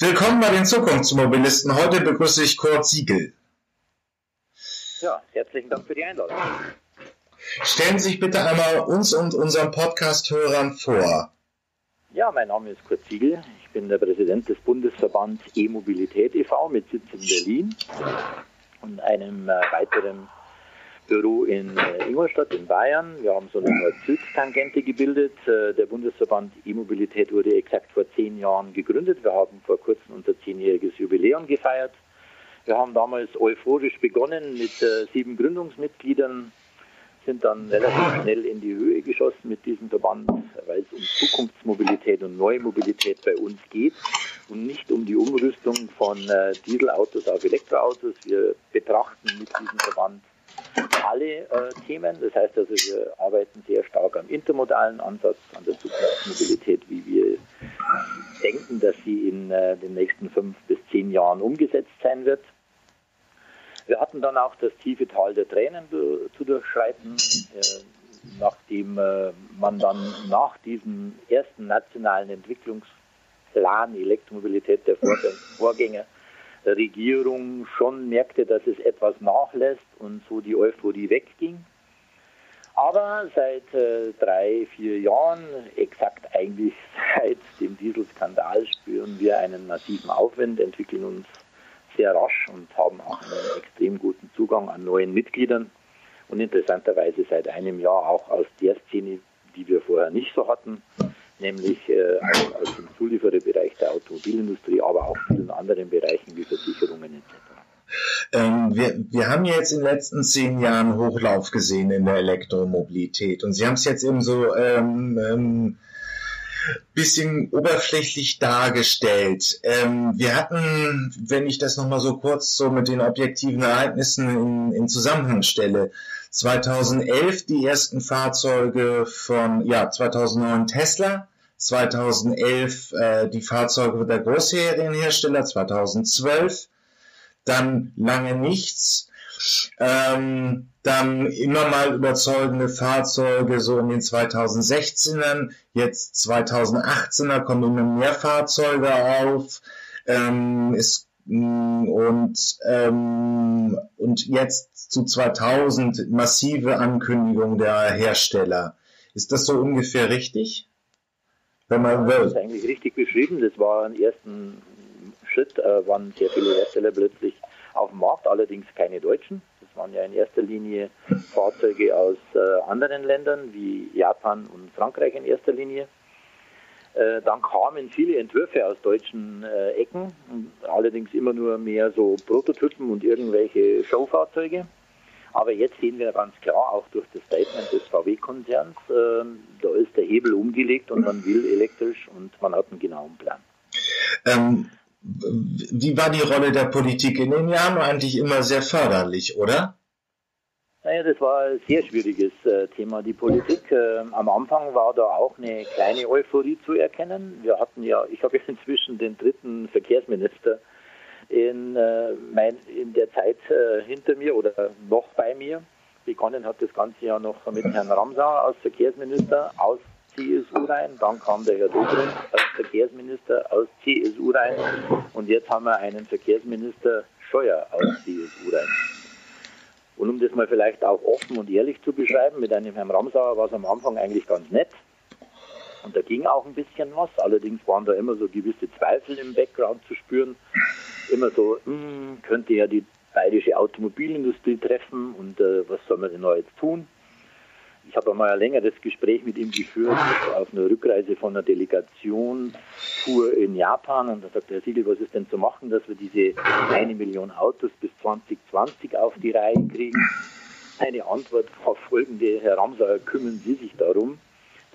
Willkommen bei den Zukunftsmobilisten. Heute begrüße ich Kurt Siegel. Ja, herzlichen Dank für die Einladung. Stellen Sie sich bitte einmal uns und unseren Podcast-Hörern vor. Ja, mein Name ist Kurt Siegel. Ich bin der Präsident des Bundesverbands E-Mobilität e.V. mit Sitz in Berlin und einem äh, weiteren Büro in äh, Ingolstadt in Bayern. Wir haben so eine Nord-Süd-Tangente gebildet. Äh, der Bundesverband E-Mobilität wurde exakt vor zehn Jahren gegründet. Wir haben vor kurzem unser zehnjähriges Jubiläum gefeiert. Wir haben damals euphorisch begonnen mit äh, sieben Gründungsmitgliedern, sind dann relativ schnell in die Höhe geschossen mit diesem Verband, weil es um Zukunftsmobilität und neue Mobilität bei uns geht und nicht um die Umrüstung von Dieselautos auf Elektroautos. Wir betrachten mit diesem Verband alle äh, Themen. Das heißt also, wir arbeiten sehr stark am intermodalen Ansatz, an der Zukunftsmobilität, wie wir denken, dass sie in äh, den nächsten fünf bis zehn Jahren umgesetzt sein wird. Wir hatten dann auch das tiefe Tal der Tränen zu durchschreiten, äh, nachdem äh, man dann nach diesem ersten nationalen Entwicklungsplan Elektromobilität der Vorgänger Regierung schon merkte, dass es etwas nachlässt und so die Euphorie wegging. Aber seit äh, drei, vier Jahren, exakt eigentlich seit dem Dieselskandal, spüren wir einen massiven Aufwind, entwickeln uns sehr rasch und haben auch einen extrem guten Zugang an neuen Mitgliedern und interessanterweise seit einem Jahr auch aus der Szene, die wir vorher nicht so hatten, nämlich äh, aus dem Zuliefererbereich der Automobilindustrie, aber auch vielen anderen Bereichen wie Versicherungen etc. Ähm, wir, wir haben jetzt in den letzten zehn Jahren Hochlauf gesehen in der Elektromobilität und Sie haben es jetzt eben so ähm, ähm, bisschen oberflächlich dargestellt. Ähm, wir hatten, wenn ich das nochmal so kurz so mit den objektiven Ereignissen in, in Zusammenhang stelle, 2011 die ersten Fahrzeuge von, ja, 2009 Tesla, 2011 äh, die Fahrzeuge der Großserienhersteller, 2012, dann lange nichts, ähm, dann immer mal überzeugende Fahrzeuge so in den 2016ern, jetzt 2018er kommen immer mehr Fahrzeuge auf, ähm, es und, ähm, und jetzt zu 2000 massive Ankündigungen der Hersteller. Ist das so ungefähr richtig? Wenn man ja, das ist eigentlich richtig beschrieben. Das war ein ersten Schritt, äh, waren sehr viele Hersteller plötzlich auf dem Markt, allerdings keine Deutschen. Das waren ja in erster Linie Fahrzeuge aus äh, anderen Ländern wie Japan und Frankreich in erster Linie. Äh, dann kamen viele Entwürfe aus deutschen äh, Ecken, allerdings immer nur mehr so Prototypen und irgendwelche Showfahrzeuge. Aber jetzt sehen wir ganz klar, auch durch das Statement des VW-Konzerns, äh, da ist der Hebel umgelegt und man will elektrisch und man hat einen genauen Plan. Ähm, wie war die Rolle der Politik in den Jahren? Eigentlich immer sehr förderlich, oder? Naja, das war ein sehr schwieriges äh, Thema, die Politik. Äh, am Anfang war da auch eine kleine Euphorie zu erkennen. Wir hatten ja, ich habe ja inzwischen den dritten Verkehrsminister in, äh, mein, in der Zeit äh, hinter mir oder noch bei mir. Begonnen hat das Ganze ja noch mit Herrn Ramsauer als Verkehrsminister aus CSU rein. Dann kam der Herr Dobrindt als Verkehrsminister aus CSU rein. Und jetzt haben wir einen Verkehrsminister Scheuer aus CSU rein. Und um das mal vielleicht auch offen und ehrlich zu beschreiben, mit einem Herrn Ramsauer war es am Anfang eigentlich ganz nett. Und da ging auch ein bisschen was. Allerdings waren da immer so gewisse Zweifel im Background zu spüren. Immer so, mh, hm, könnte ja die bayerische Automobilindustrie treffen und äh, was soll man denn da jetzt tun? Ich habe einmal ein längeres Gespräch mit ihm geführt auf einer Rückreise von einer Delegation-Tour in Japan und da sagte Herr Siegel, was ist denn zu machen, dass wir diese eine Million Autos bis 2020 auf die Reihe kriegen? Eine Antwort war folgende, Herr Ramsauer, kümmern Sie sich darum,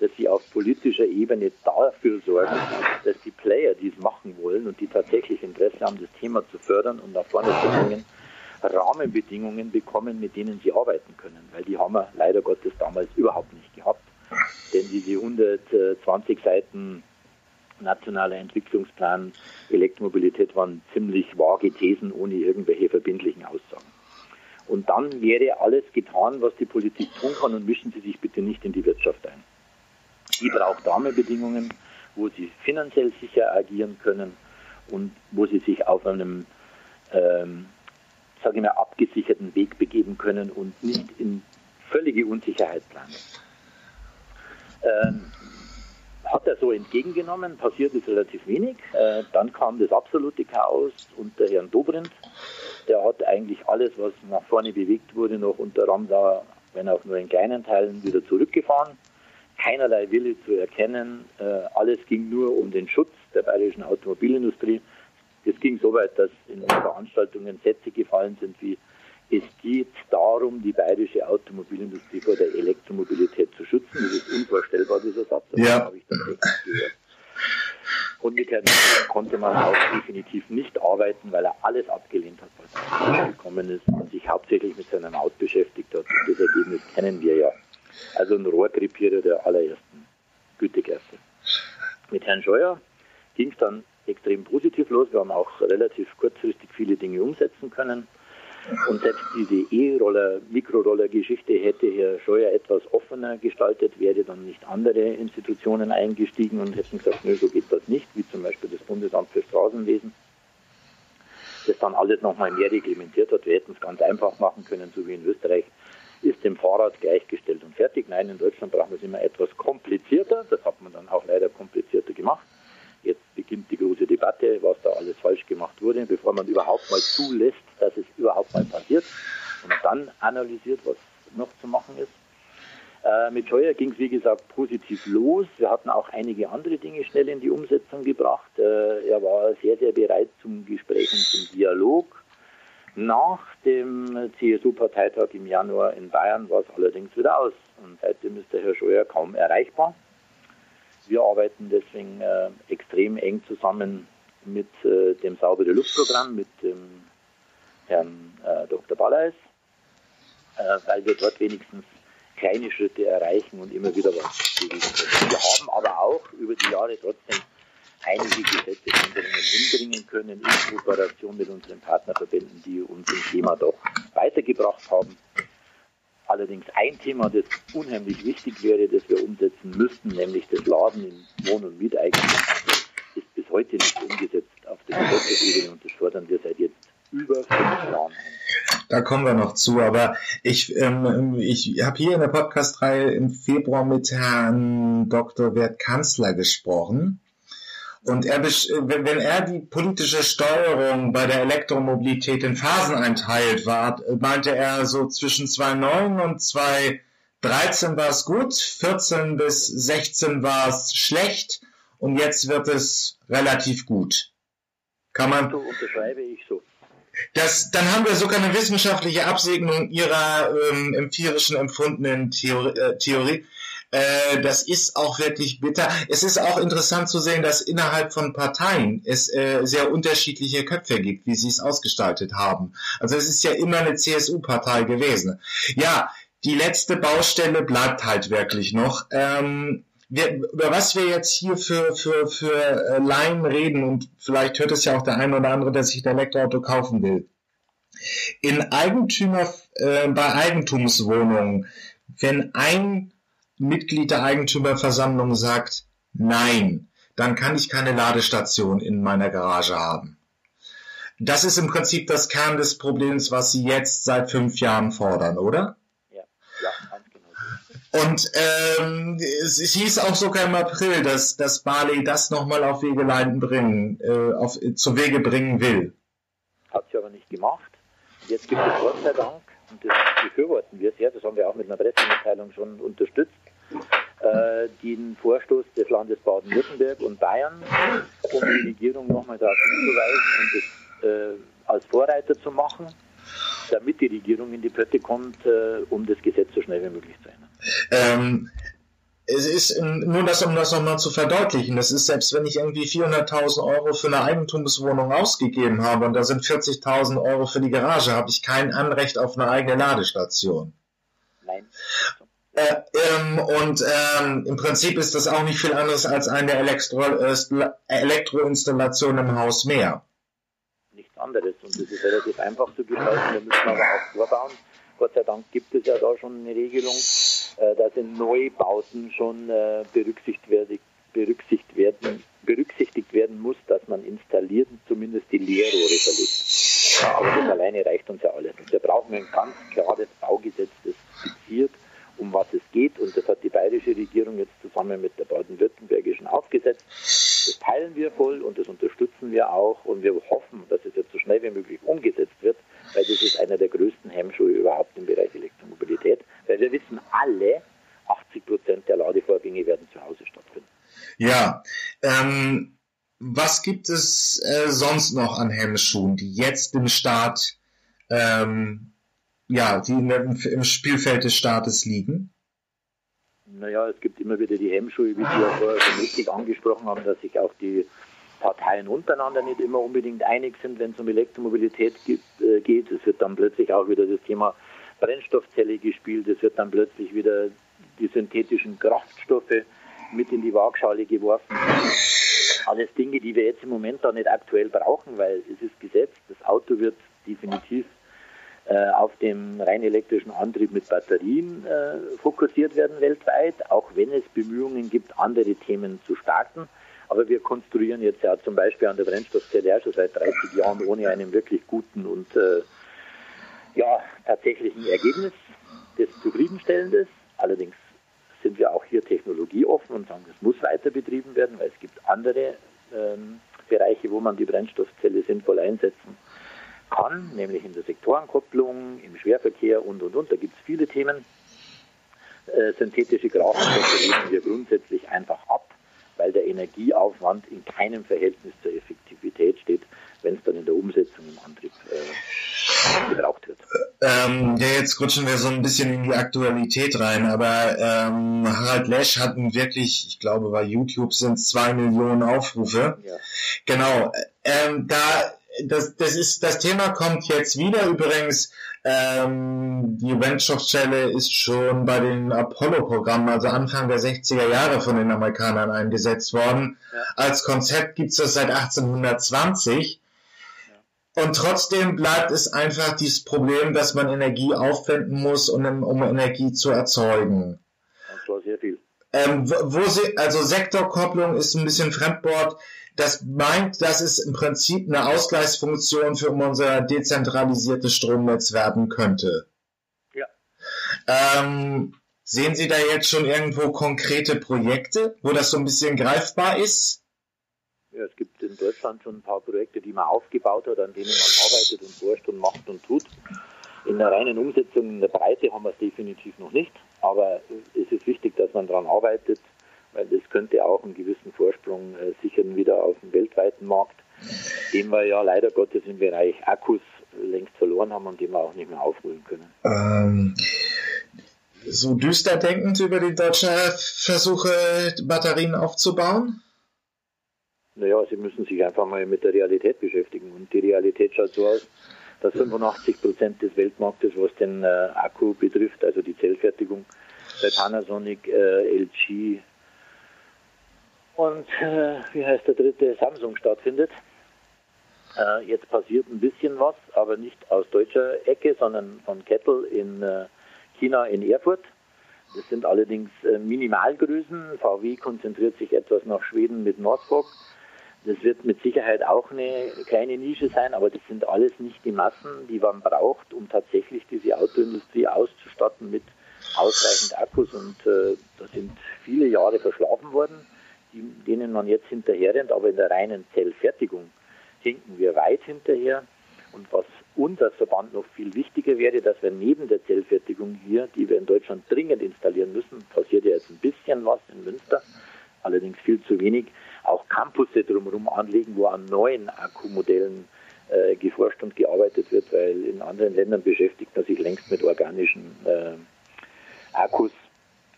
dass Sie auf politischer Ebene dafür sorgen, dass die Player, die es machen wollen und die tatsächlich Interesse haben, das Thema zu fördern und nach vorne zu bringen, Rahmenbedingungen bekommen, mit denen sie arbeiten können, weil die haben wir leider Gottes damals überhaupt nicht gehabt. Denn diese 120 Seiten nationaler Entwicklungsplan Elektromobilität waren ziemlich vage Thesen ohne irgendwelche verbindlichen Aussagen. Und dann wäre alles getan, was die Politik tun kann und mischen Sie sich bitte nicht in die Wirtschaft ein. Die braucht Rahmenbedingungen, wo sie finanziell sicher agieren können und wo sie sich auf einem, ähm, sage ich mal, abgesicherten Weg begeben können und nicht in völlige Unsicherheit planen. Ähm, hat er so entgegengenommen, passiert ist relativ wenig. Äh, dann kam das absolute Chaos unter Herrn Dobrindt. Der hat eigentlich alles, was nach vorne bewegt wurde, noch unter Ramsauer, wenn auch nur in kleinen Teilen, wieder zurückgefahren. Keinerlei Wille zu erkennen. Äh, alles ging nur um den Schutz der bayerischen Automobilindustrie. Es ging so weit, dass in den Veranstaltungen Sätze gefallen sind wie es geht darum, die bayerische Automobilindustrie vor der Elektromobilität zu schützen. Das ist unvorstellbar, dieser Satz. Das ja. habe ich tatsächlich gehört. Und mit Herrn konnte man auch definitiv nicht arbeiten, weil er alles abgelehnt hat, was gekommen ist und sich hauptsächlich mit seinem Auto beschäftigt hat. Und das Ergebnis kennen wir ja. Also ein Rohrkrepierer der allerersten Gütegerste. Mit Herrn Scheuer ging es dann extrem positiv los. Wir haben auch relativ kurzfristig viele Dinge umsetzen können. Und selbst diese E-Roller, Mikroroller-Geschichte hätte Herr Scheuer etwas offener gestaltet, wäre dann nicht andere Institutionen eingestiegen und hätten gesagt, nö, so geht das nicht, wie zum Beispiel das Bundesamt für Straßenwesen, das dann alles nochmal mehr reglementiert hat. Wir hätten es ganz einfach machen können, so wie in Österreich ist dem Fahrrad gleichgestellt und fertig. Nein, in Deutschland brauchen wir es immer etwas komplizierter. Das hat man dann auch leider komplizierter gemacht. Jetzt beginnt die große Debatte, was da alles falsch gemacht wurde, bevor man überhaupt mal zulässt, dass es überhaupt mal passiert und dann analysiert, was noch zu machen ist. Äh, mit Scheuer ging es, wie gesagt, positiv los. Wir hatten auch einige andere Dinge schnell in die Umsetzung gebracht. Äh, er war sehr, sehr bereit zum Gespräch und zum Dialog. Nach dem CSU-Parteitag im Januar in Bayern war es allerdings wieder aus. Und seitdem ist der Herr Scheuer kaum erreichbar. Wir arbeiten deswegen äh, extrem eng zusammen mit äh, dem saubere Luftprogramm, mit dem Herrn äh, Dr. Balleis, äh, weil wir dort wenigstens kleine Schritte erreichen und immer wieder was bewegen können. Wir haben aber auch über die Jahre trotzdem einige Gesetzesänderungen hinbringen können in Kooperation mit unseren Partnerverbänden, die uns im Thema doch weitergebracht haben. Allerdings ein Thema, das unheimlich wichtig wäre, das wir umsetzen müssten, nämlich das Laden im Wohn- und Mieteigentum, ist bis heute nicht umgesetzt auf der Gesetzesebene und das fordern wir seit jetzt über fünf Jahren. Da kommen wir noch zu, aber ich, ähm, ich habe hier in der Podcast-Reihe im Februar mit Herrn Dr. Wert Kanzler gesprochen und er, wenn er die politische Steuerung bei der Elektromobilität in Phasen einteilt, war, meinte er so zwischen 2009 und 2013 war es gut, 14 bis 16 war es schlecht und jetzt wird es relativ gut. Kann man. So unterschreibe ich so. Das, dann haben wir sogar eine wissenschaftliche Absegnung ihrer ähm, empirischen empfundenen Theorie, äh, Theorie. Äh, das ist auch wirklich bitter. Es ist auch interessant zu sehen, dass innerhalb von Parteien es äh, sehr unterschiedliche Köpfe gibt, wie sie es ausgestaltet haben. Also es ist ja immer eine CSU-Partei gewesen. Ja, die letzte Baustelle bleibt halt wirklich noch. Ähm, wir, über was wir jetzt hier für, für, für äh, Laien reden, und vielleicht hört es ja auch der eine oder andere, der sich ein Elektroauto kaufen will. In Eigentümer, äh, bei Eigentumswohnungen, wenn ein Mitglied der Eigentümerversammlung sagt, nein, dann kann ich keine Ladestation in meiner Garage haben. Das ist im Prinzip das Kern des Problems, was Sie jetzt seit fünf Jahren fordern, oder? Ja, ja genau. Und ähm, es, es hieß auch sogar im April, dass, dass Barley das nochmal auf Wegeleiten bringen, äh, auf, zu Wege bringen will. Hat sie aber nicht gemacht. Jetzt gibt es Gott sei Dank, und das befürworten wir sehr, das haben wir auch mit einer Pressemitteilung schon unterstützt, äh, den Vorstoß des Landes Baden-Württemberg und Bayern, um die Regierung nochmal darauf hinzuweisen und das äh, als Vorreiter zu machen, damit die Regierung in die Pötte kommt, äh, um das Gesetz so schnell wie möglich zu ändern. Ähm, es ist nur das, um das nochmal zu verdeutlichen. Das ist selbst, wenn ich irgendwie 400.000 Euro für eine Eigentumswohnung ausgegeben habe und da sind 40.000 Euro für die Garage, habe ich kein Anrecht auf eine eigene Ladestation. Nein. Äh, ähm, und ähm, im Prinzip ist das auch nicht viel anderes als eine Elektro äh, Elektroinstallation im Haus mehr. Nichts anderes. Und das ist relativ einfach zu gestalten. Wir müssen aber auch vorbauen. Gott sei Dank gibt es ja da schon eine Regelung, äh, dass in Neubauten schon äh, berücksichtigt, werde, berücksichtigt werden berücksichtigt werden muss, dass man installiert zumindest die Leerrohre verlegt. Aber das alleine reicht uns ja alles. Und wir brauchen ein ganz klares Baugesetz, das fixiert, um was es geht. Und das hat die bayerische Regierung jetzt zusammen mit der baden-württembergischen aufgesetzt. Das teilen wir voll und das unterstützen wir auch. Und wir hoffen, dass es jetzt so schnell wie möglich umgesetzt wird, weil das ist einer der größten Hemmschuhe überhaupt im Bereich Elektromobilität. Weil wir wissen alle, 80 Prozent der Ladevorgänge werden zu Hause stattfinden. Ja, ähm, was gibt es äh, sonst noch an Hemmschuhen, die jetzt im Start, ähm, ja, die im Spielfeld des Staates liegen? Naja, es gibt immer wieder die Hemmschuhe, wie Sie ja vorher schon richtig angesprochen haben, dass sich auch die Parteien untereinander nicht immer unbedingt einig sind, wenn es um Elektromobilität äh, geht. Es wird dann plötzlich auch wieder das Thema Brennstoffzelle gespielt, es wird dann plötzlich wieder die synthetischen Kraftstoffe mit in die Waagschale geworfen. Alles Dinge, die wir jetzt im Moment da nicht aktuell brauchen, weil es ist gesetzt, das Auto wird definitiv auf dem rein elektrischen Antrieb mit Batterien äh, fokussiert werden weltweit, auch wenn es Bemühungen gibt, andere Themen zu starten. Aber wir konstruieren jetzt ja zum Beispiel an der Brennstoffzelle auch schon seit 30 Jahren ohne einen wirklich guten und äh, ja, tatsächlichen Ergebnis, das zufriedenstellend ist. Allerdings sind wir auch hier technologieoffen und sagen, das muss weiter betrieben werden, weil es gibt andere ähm, Bereiche, wo man die Brennstoffzelle sinnvoll einsetzen kann, nämlich in der Sektorenkopplung, im Schwerverkehr und, und, und. Da gibt es viele Themen. Äh, synthetische Kraftstoffe lehnen wir grundsätzlich einfach ab, weil der Energieaufwand in keinem Verhältnis zur Effektivität steht, wenn es dann in der Umsetzung im Antrieb äh, gebraucht wird. Ähm, ja, jetzt rutschen wir so ein bisschen in die Aktualität rein, aber ähm, Harald Lesch hat wirklich, ich glaube bei YouTube sind es zwei Millionen Aufrufe. Ja. Genau. Ähm, da das, das ist das Thema kommt jetzt wieder übrigens. Ähm, die Brennstoffzelle ist schon bei den Apollo-Programmen, also Anfang der 60er Jahre von den Amerikanern eingesetzt worden. Ja. Als Konzept gibt's das seit 1820 und trotzdem bleibt es einfach dieses Problem, dass man Energie aufwenden muss, um, um Energie zu erzeugen. Das war sehr viel. Ähm, wo sie, also Sektorkopplung ist ein bisschen Fremdwort. Das meint, dass es im Prinzip eine Ausgleichsfunktion für unser dezentralisiertes Stromnetz werden könnte. Ja. Ähm, sehen Sie da jetzt schon irgendwo konkrete Projekte, wo das so ein bisschen greifbar ist? Ja, es gibt in Deutschland schon ein paar Projekte, die man aufgebaut hat, an denen man arbeitet und forscht und macht und tut. In der reinen Umsetzung, in der Breite haben wir es definitiv noch nicht, aber es ist wichtig, dass man daran arbeitet, weil das könnte auch einen gewissen Vorsprung äh, sichern wieder auf dem weltweiten Markt, den wir ja leider Gottes im Bereich Akkus längst verloren haben und den wir auch nicht mehr aufholen können. Ähm, so düster denkend über die deutschen Versuche, Batterien aufzubauen? Naja, sie müssen sich einfach mal mit der Realität beschäftigen. Und die Realität schaut so aus, dass 85 Prozent des Weltmarktes, was den äh, Akku betrifft, also die Zellfertigung, bei Panasonic, äh, LG und äh, wie heißt der dritte, Samsung stattfindet. Äh, jetzt passiert ein bisschen was, aber nicht aus deutscher Ecke, sondern von Kettle in äh, China in Erfurt. Das sind allerdings äh, Minimalgrößen. VW konzentriert sich etwas nach Schweden mit Northvolt. Das wird mit Sicherheit auch eine kleine Nische sein, aber das sind alles nicht die Massen, die man braucht, um tatsächlich diese Autoindustrie auszustatten mit ausreichend Akkus. Und äh, da sind viele Jahre verschlafen worden, die, denen man jetzt hinterherrennt, aber in der reinen Zellfertigung hinken wir weit hinterher. Und was uns als Verband noch viel wichtiger wäre, dass wir neben der Zellfertigung hier, die wir in Deutschland dringend installieren müssen, passiert ja jetzt ein bisschen was in Münster, allerdings viel zu wenig, auch Campusse drumherum anlegen, wo an neuen Akkumodellen äh, geforscht und gearbeitet wird, weil in anderen Ländern beschäftigt man sich längst mit organischen äh, Akkus,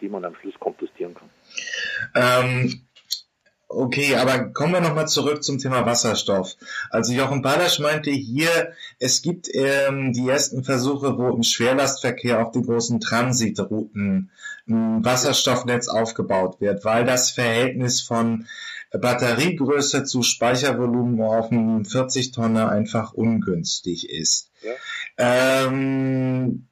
die man am Schluss kompostieren kann. Ähm, Okay, aber kommen wir nochmal zurück zum Thema Wasserstoff. Also Jochen Balasch meinte hier, es gibt ähm, die ersten Versuche, wo im Schwerlastverkehr auf den großen Transitrouten ein Wasserstoffnetz aufgebaut wird, weil das Verhältnis von Batteriegröße zu Speichervolumen auf einem 40 Tonner einfach ungünstig ist. Ja. Ähm,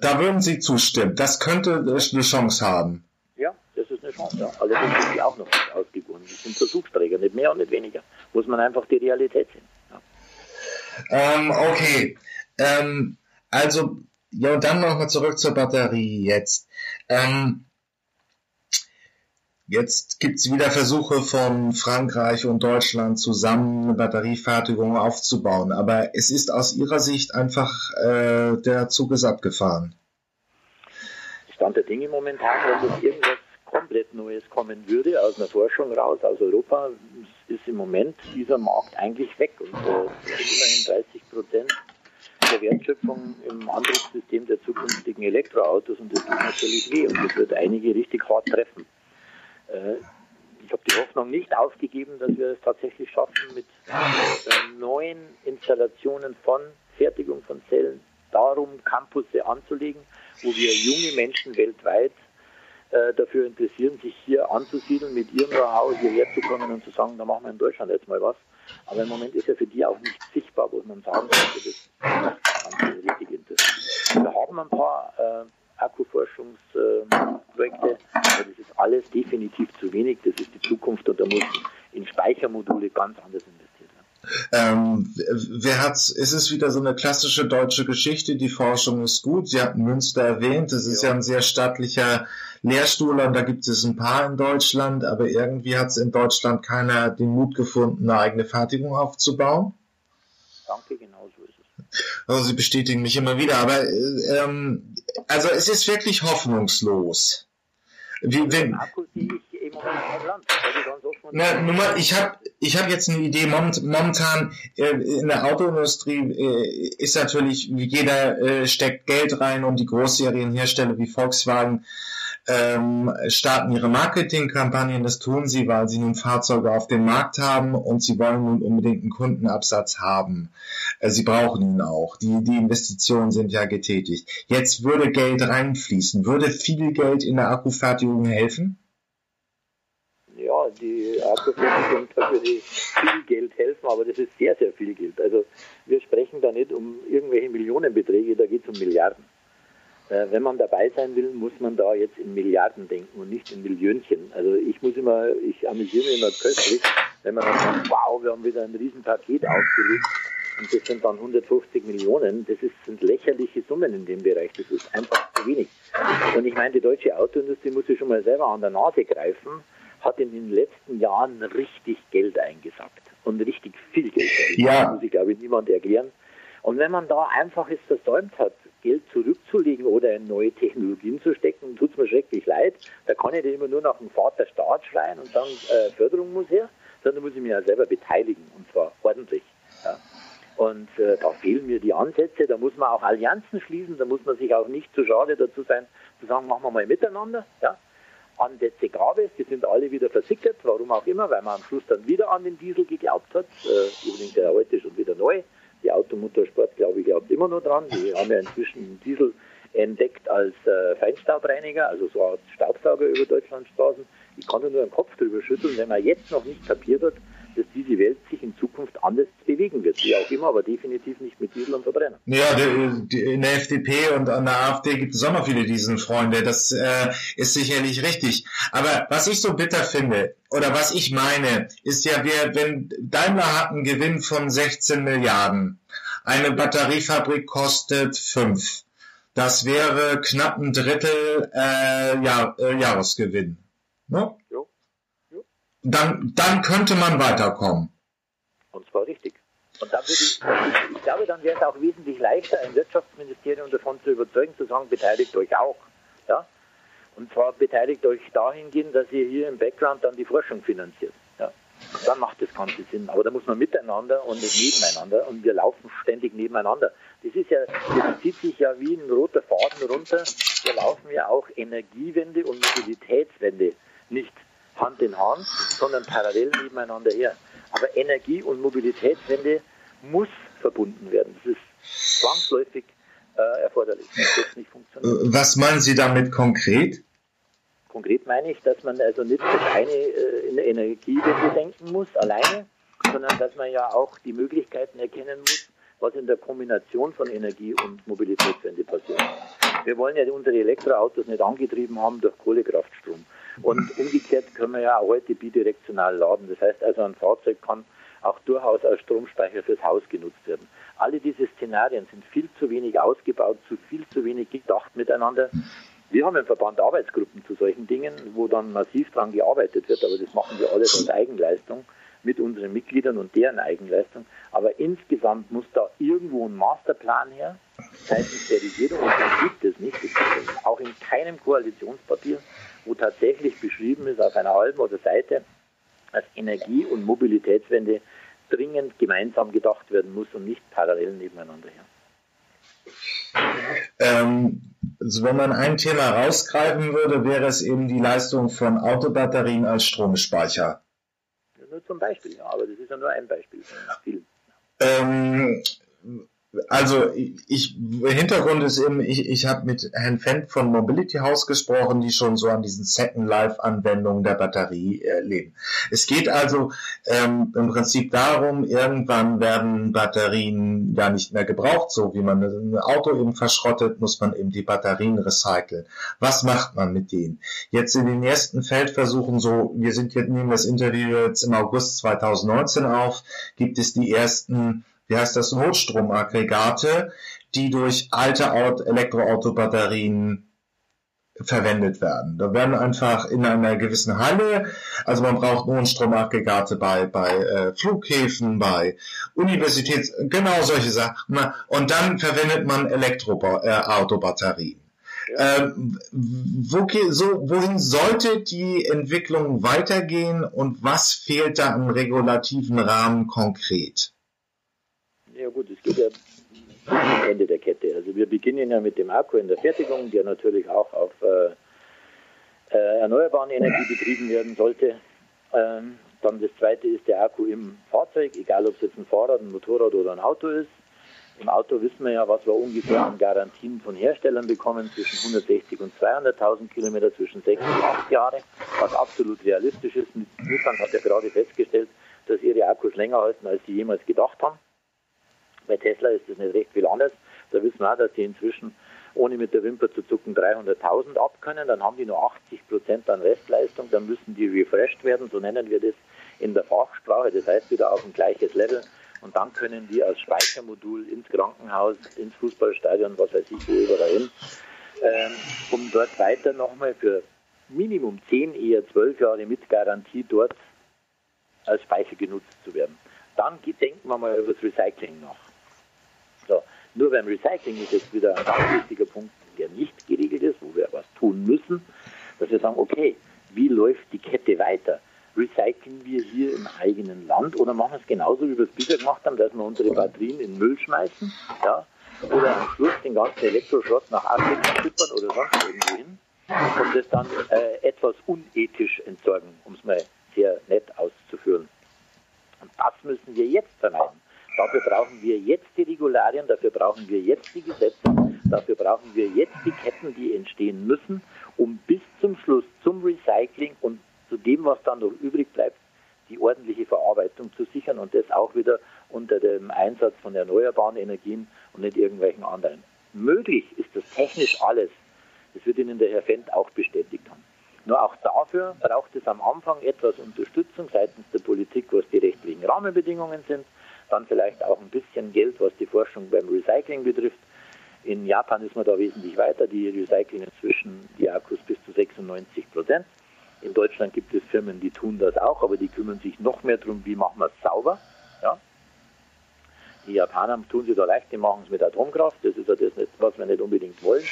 da würden Sie zustimmen. Das könnte eine Chance haben. Ja, das ist eine Chance. Ja. Allerdings sind die auch noch nicht ausgegangen. Das sind Versuchsträger, nicht mehr und nicht weniger. Muss man einfach die Realität sehen. Ja. Ähm, okay. Ähm, also, ja, und dann nochmal zurück zur Batterie jetzt. Ähm, Jetzt gibt's wieder Versuche von Frankreich und Deutschland zusammen eine Batteriefertigung aufzubauen, aber es ist aus Ihrer Sicht einfach, äh, der Zug ist abgefahren. Stand der Dinge momentan, wenn das irgendwas komplett Neues kommen würde, aus einer Forschung raus, aus Europa, ist im Moment dieser Markt eigentlich weg und äh, immerhin 30 Prozent der Wertschöpfung im Antriebssystem der zukünftigen Elektroautos und das tut natürlich weh und das wird einige richtig hart treffen. Äh, ich habe die Hoffnung nicht aufgegeben, dass wir es tatsächlich schaffen, mit äh, neuen Installationen von Fertigung von Zellen darum Campusse anzulegen, wo wir junge Menschen weltweit äh, dafür interessieren, sich hier anzusiedeln, mit ihrem Know-how hierher zu kommen und zu sagen, da machen wir in Deutschland jetzt mal was. Aber im Moment ist ja für die auch nicht sichtbar, wo man sagen könnte, das ist ganz richtig interessant. Wir haben ein paar äh, Akkuforschungsprojekte. Aber das ist alles definitiv zu wenig. Das ist die Zukunft und da muss in Speichermodule ganz anders investiert werden. Ähm, wer hat's, ist es wieder so eine klassische deutsche Geschichte, die Forschung ist gut. Sie hatten Münster erwähnt, das ist ja, ja ein sehr stattlicher Lehrstuhl und da gibt es ein paar in Deutschland, aber irgendwie hat es in Deutschland keiner den Mut gefunden, eine eigene Fertigung aufzubauen. Danke, genau so ist es. Also Sie bestätigen mich immer wieder, aber ähm, also es ist wirklich hoffnungslos. Wie, wenn, na, Nummer, ich habe ich hab jetzt eine Idee. Momentan äh, in der Autoindustrie äh, ist natürlich, jeder äh, steckt Geld rein und die Großserienhersteller wie Volkswagen ähm, starten ihre Marketingkampagnen. Das tun sie, weil sie nun Fahrzeuge auf dem Markt haben und sie wollen nun unbedingt einen Kundenabsatz haben. Äh, sie brauchen ihn auch. Die, die Investitionen sind ja getätigt. Jetzt würde Geld reinfließen. Würde viel Geld in der Akkufertigung helfen? Ja, die Akkufertigung würde viel Geld helfen, aber das ist sehr, sehr viel Geld. Also wir sprechen da nicht um irgendwelche Millionenbeträge, da geht es um Milliarden. Äh, wenn man dabei sein will, muss man da jetzt in Milliarden denken und nicht in Millionchen. Also ich muss immer, ich amüsiere mich immer köstlich, wenn man dann sagt, wow, wir haben wieder ein Riesenpaket aufgelegt und das sind dann 150 Millionen. Das ist, sind lächerliche Summen in dem Bereich. Das ist einfach zu wenig. Und ich meine, die deutsche Autoindustrie muss sich schon mal selber an der Nase greifen, hat in den letzten Jahren richtig Geld eingesackt und richtig viel Geld. Ja. Das muss ich glaube ich niemand erklären. Und wenn man da einfach es versäumt hat, Geld zurückzulegen oder in neue Technologien zu stecken, tut es mir schrecklich leid. Da kann ich nicht immer nur nach dem Vater Staat schreien und sagen, äh, Förderung muss her, sondern muss ich mich ja selber beteiligen und zwar ordentlich. Ja. Und äh, da fehlen mir die Ansätze, da muss man auch Allianzen schließen, da muss man sich auch nicht zu schade dazu sein, zu sagen, machen wir mal miteinander. Ja. Ansätze gab es, die sind alle wieder versickert, warum auch immer, weil man am Schluss dann wieder an den Diesel geglaubt hat. Äh, übrigens ja heute schon wieder neu. Die Automotorsport, glaube ich, glaubt immer noch dran. Die haben ja inzwischen Diesel entdeckt als äh, Feinstaubreiniger, also so als Staubsauger über Deutschlandstraßen. Ich kann nur den Kopf drüber schütteln, wenn man jetzt noch nicht kapiert hat, dass diese Welt sich in Zukunft anders bewegen wird. Wie auch immer, aber definitiv nicht mit Diesel und Verbrenner. Ja, in der FDP und an der AfD gibt es auch noch viele diesen Freunde. Das äh, ist sicherlich richtig. Aber was ich so bitter finde, oder was ich meine, ist ja, wir, wenn Daimler hat einen Gewinn von 16 Milliarden, eine Batteriefabrik kostet 5. Das wäre knapp ein Drittel äh, Jahr, äh, Jahresgewinn. Ne? Dann, dann könnte man weiterkommen. Und zwar richtig. Und dann würde ich, ich glaube, dann wäre es auch wesentlich leichter, ein Wirtschaftsministerium davon zu überzeugen, zu sagen, beteiligt euch auch. Ja? Und zwar beteiligt euch dahingehend, dass ihr hier im Background dann die Forschung finanziert. Ja? dann macht das Ganze Sinn. Aber da muss man miteinander und nicht nebeneinander und wir laufen ständig nebeneinander. Das ist ja, das zieht sich ja wie ein roter Faden runter. Wir laufen ja auch Energiewende und Mobilitätswende nicht Hand in Hand, sondern parallel nebeneinander her. Aber Energie- und Mobilitätswende muss verbunden werden. Das ist zwangsläufig äh, erforderlich. Das nicht funktioniert. Was meinen Sie damit konkret? Konkret meine ich, dass man also nicht das eine äh, in der Energiewende denken muss, alleine, sondern dass man ja auch die Möglichkeiten erkennen muss, was in der Kombination von Energie und Mobilitätswende passiert. Wir wollen ja unsere Elektroautos nicht angetrieben haben durch Kohlekraftstrom. Und umgekehrt können wir ja heute bidirektional laden. Das heißt also, ein Fahrzeug kann auch durchaus als Stromspeicher fürs Haus genutzt werden. Alle diese Szenarien sind viel zu wenig ausgebaut, zu viel zu wenig gedacht miteinander. Wir haben im Verband Arbeitsgruppen zu solchen Dingen, wo dann massiv dran gearbeitet wird, aber das machen wir alles aus Eigenleistung mit unseren Mitgliedern und deren Eigenleistung. Aber insgesamt muss da irgendwo ein Masterplan her, seitens der Regierung, und den gibt es nicht. Es gibt auch in keinem Koalitionspapier, wo tatsächlich beschrieben ist, auf einer halben oder Seite, dass Energie- und Mobilitätswende dringend gemeinsam gedacht werden muss und nicht parallel nebeneinander her. Ähm, also wenn man ein Thema rausgreifen würde, wäre es eben die Leistung von Autobatterien als Stromspeicher. Ja, nur zum Beispiel, ja, aber das ist ja nur ein Beispiel von vielen. Ähm, also ich Hintergrund ist eben, ich, ich habe mit Herrn Fendt von Mobility House gesprochen, die schon so an diesen Second Life Anwendungen der Batterie äh, leben. Es geht also ähm, im Prinzip darum, irgendwann werden Batterien ja nicht mehr gebraucht, so wie man ein Auto eben verschrottet, muss man eben die Batterien recyceln. Was macht man mit denen? Jetzt in den ersten Feldversuchen, so wir sind jetzt nehmen das Interview jetzt im August 2019 auf, gibt es die ersten wie heißt das, Notstromaggregate, die durch alte Elektroautobatterien verwendet werden. Da werden einfach in einer gewissen Halle, also man braucht Notstromaggregate bei, bei äh, Flughäfen, bei Universitäts, genau solche Sachen. Und dann verwendet man Elektroautobatterien. Ja. Ähm, wo, so, wohin sollte die Entwicklung weitergehen und was fehlt da im regulativen Rahmen konkret? Ja gut, es geht ja am Ende der Kette. Also wir beginnen ja mit dem Akku in der Fertigung, der natürlich auch auf äh, äh, erneuerbaren Energie betrieben werden sollte. Ähm, dann das zweite ist der Akku im Fahrzeug, egal ob es jetzt ein Fahrrad, ein Motorrad oder ein Auto ist. Im Auto wissen wir ja, was wir ungefähr an Garantien von Herstellern bekommen, zwischen 160 und 200.000 Kilometer, zwischen 6 und 8 Jahre, was absolut realistisch ist. Nissan hat ja gerade festgestellt, dass ihre Akkus länger halten, als sie jemals gedacht haben. Bei Tesla ist das nicht recht viel anders. Da wissen wir auch, dass sie inzwischen ohne mit der Wimper zu zucken 300.000 abkönnen. Dann haben die nur 80 Prozent an Restleistung. Dann müssen die refreshed werden, so nennen wir das in der Fachsprache. Das heißt wieder auf ein gleiches Level. Und dann können die als Speichermodul ins Krankenhaus, ins Fußballstadion, was weiß ich, wo überall hin, ähm, um dort weiter nochmal für Minimum 10, eher 12 Jahre mit Garantie dort als Speicher genutzt zu werden. Dann denken wir mal über das Recycling nach. Nur beim Recycling ist jetzt wieder ein ganz wichtiger Punkt, der nicht geregelt ist, wo wir was tun müssen, dass wir sagen, okay, wie läuft die Kette weiter? Recyceln wir hier im eigenen Land oder machen wir es genauso, wie wir es bisher gemacht haben, dass wir unsere Batterien in Müll schmeißen, ja, oder am Schluss den ganzen Elektroschrott nach Afrika schippern oder sonst irgendwo hin und das dann äh, etwas unethisch entsorgen, um es mal sehr nett auszuführen. Und das müssen wir jetzt vermeiden. Dafür brauchen wir jetzt die Regularien, dafür brauchen wir jetzt die Gesetze, dafür brauchen wir jetzt die Ketten, die entstehen müssen, um bis zum Schluss zum Recycling und zu dem, was dann noch übrig bleibt, die ordentliche Verarbeitung zu sichern und das auch wieder unter dem Einsatz von erneuerbaren Energien und nicht irgendwelchen anderen. Möglich ist das technisch alles. Das wird Ihnen der Herr Fendt auch bestätigt haben. Nur auch dafür braucht es am Anfang etwas Unterstützung seitens der Politik, was die rechtlichen Rahmenbedingungen sind dann vielleicht auch ein bisschen Geld, was die Forschung beim Recycling betrifft. In Japan ist man da wesentlich weiter. Die recyceln inzwischen die Akkus bis zu 96 Prozent. In Deutschland gibt es Firmen, die tun das auch, aber die kümmern sich noch mehr darum, wie machen wir es sauber. Ja? Die Japaner tun sie da leicht, die machen es mit Atomkraft. Das ist ja das, was wir nicht unbedingt wollen.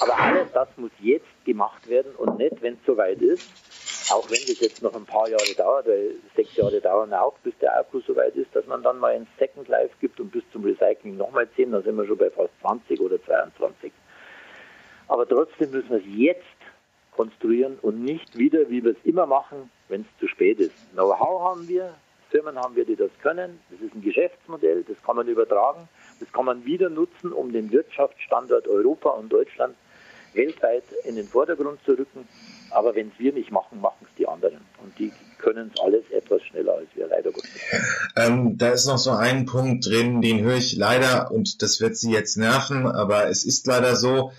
Aber alles das muss jetzt gemacht werden und nicht, wenn es soweit ist, auch wenn das jetzt noch ein paar Jahre dauert, weil sechs Jahre dauern auch, bis der Akku soweit ist, dass man dann mal ein Second Life gibt und bis zum Recycling nochmal zehn, dann sind wir schon bei fast 20 oder 22. Aber trotzdem müssen wir es jetzt konstruieren und nicht wieder, wie wir es immer machen, wenn es zu spät ist. Know-how haben wir, Firmen haben wir, die das können. Das ist ein Geschäftsmodell, das kann man übertragen, das kann man wieder nutzen, um den Wirtschaftsstandort Europa und Deutschland weltweit in den Vordergrund zu rücken. Aber wenn wir nicht machen, machen es die anderen. Und die können es alles etwas schneller als wir, leider Gottes. Ähm, da ist noch so ein Punkt drin, den höre ich leider, und das wird Sie jetzt nerven, aber es ist leider so,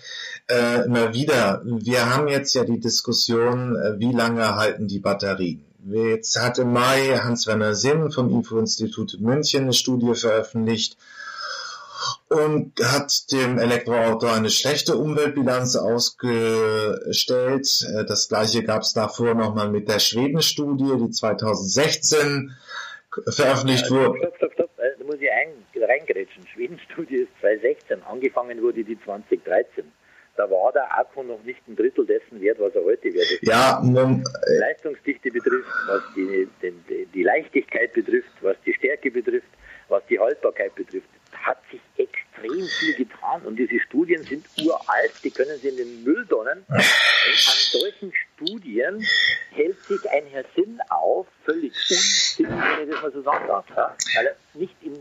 äh, immer wieder, wir haben jetzt ja die Diskussion, äh, wie lange halten die Batterien? Jetzt hat im Mai Hans-Werner Sinn vom IFO-Institut München eine Studie veröffentlicht, und hat dem Elektroauto eine schlechte Umweltbilanz ausgestellt. Äh, das gleiche gab es davor nochmal mit der Schweden-Studie, die 2016 veröffentlicht wurde. Stopp, stopp, stopp, da muss ich ein, reingrätschen. Schweden-Studie ist 2016, angefangen wurde die 2013 da war der Akku noch nicht ein Drittel dessen wert, was er heute wert ist. Ja, nun, äh, Leistungsdichte betrifft, was die, den, die Leichtigkeit betrifft, was die Stärke betrifft, was die Haltbarkeit betrifft hat sich extrem viel getan und diese Studien sind uralt, die können Sie in den Müll donnen. Und an solchen Studien hält sich ein Herr Sinn auf, völlig unsinnig, wenn ich das mal so sagen darf, weil er nicht im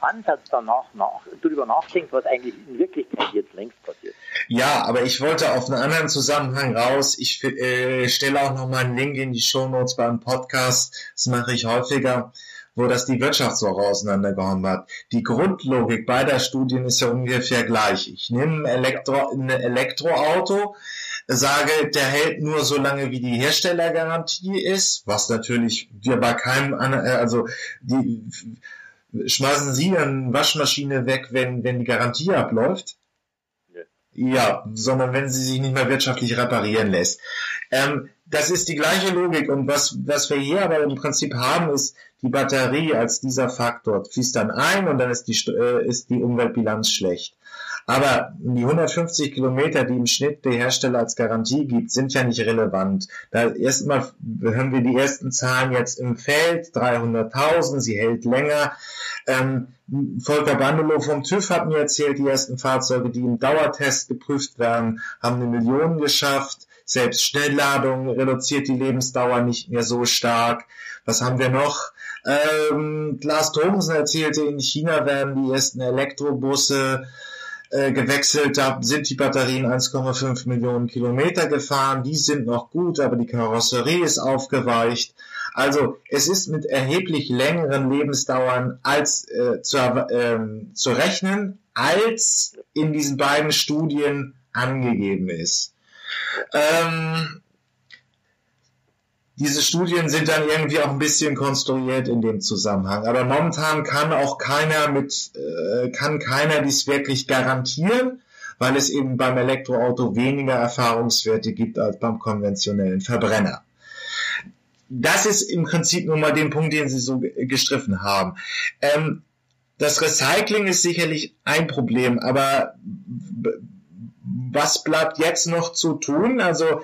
Ansatz danach nach, darüber nachdenkt, was eigentlich in Wirklichkeit jetzt längst passiert. Ja, aber ich wollte auf einen anderen Zusammenhang raus. Ich äh, stelle auch noch mal einen Link in die Show Notes beim Podcast. Das mache ich häufiger wo das die Wirtschaftswoche auseinandergehauen hat. Die Grundlogik beider Studien ist ja ungefähr gleich. Ich nehme ein, Elektro, ein Elektroauto, sage, der hält nur so lange, wie die Herstellergarantie ist, was natürlich wir bei keinem, also die, schmeißen Sie eine Waschmaschine weg, wenn, wenn die Garantie abläuft? Ja, sondern wenn sie sich nicht mehr wirtschaftlich reparieren lässt. Ähm, das ist die gleiche Logik und was, was wir hier aber im Prinzip haben, ist die Batterie als dieser Faktor fließt dann ein und dann ist die, äh, ist die Umweltbilanz schlecht. Aber die 150 Kilometer, die im Schnitt der Hersteller als Garantie gibt, sind ja nicht relevant. Da erstmal hören wir die ersten Zahlen jetzt im Feld, 300.000, sie hält länger. Ähm, Volker Bandelow vom TÜV hat mir erzählt, die ersten Fahrzeuge, die im Dauertest geprüft werden, haben eine Million geschafft. Selbst Schnellladung reduziert die Lebensdauer nicht mehr so stark. Was haben wir noch? Ähm, Lars Thomsen erzählte, in China werden die ersten Elektrobusse äh, gewechselt, da sind die Batterien 1,5 Millionen Kilometer gefahren, die sind noch gut, aber die Karosserie ist aufgeweicht. Also es ist mit erheblich längeren Lebensdauern als äh, zu, äh, zu rechnen, als in diesen beiden Studien angegeben ist. Ähm, diese Studien sind dann irgendwie auch ein bisschen konstruiert in dem Zusammenhang. Aber momentan kann auch keiner mit, äh, kann keiner dies wirklich garantieren, weil es eben beim Elektroauto weniger Erfahrungswerte gibt als beim konventionellen Verbrenner. Das ist im Prinzip nur mal den Punkt, den Sie so gestriffen haben. Ähm, das Recycling ist sicherlich ein Problem, aber was bleibt jetzt noch zu tun? Also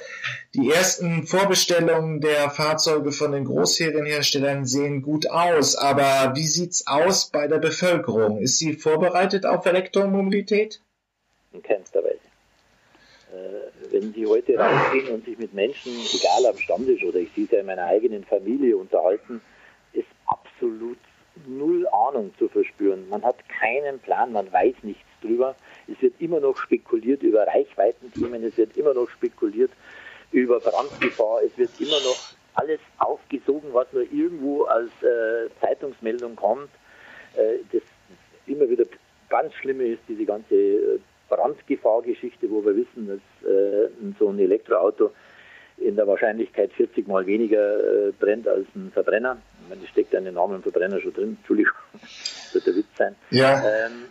die ersten Vorbestellungen der Fahrzeuge von den Großserienherstellern sehen gut aus, aber wie sieht's aus bei der Bevölkerung? Ist sie vorbereitet auf Elektromobilität? In keinster Weise. Äh, wenn Sie heute rausgehen und sich mit Menschen, egal am Stammtisch oder ich sehe es ja in meiner eigenen Familie unterhalten, ist absolut null Ahnung zu verspüren. Man hat keinen Plan, man weiß nichts drüber. Es wird immer noch spekuliert über Reichweitenthemen, es wird immer noch spekuliert über Brandgefahr, es wird immer noch alles aufgesogen, was nur irgendwo als äh, Zeitungsmeldung kommt. Äh, das immer wieder ganz Schlimme ist diese ganze äh, Brandgefahrgeschichte, wo wir wissen, dass äh, so ein Elektroauto in der Wahrscheinlichkeit 40 mal weniger äh, brennt als ein Verbrenner. Ich meine, das steckt in den Namen Verbrenner schon drin, Entschuldigung, das wird der Witz sein. Ja. Ähm,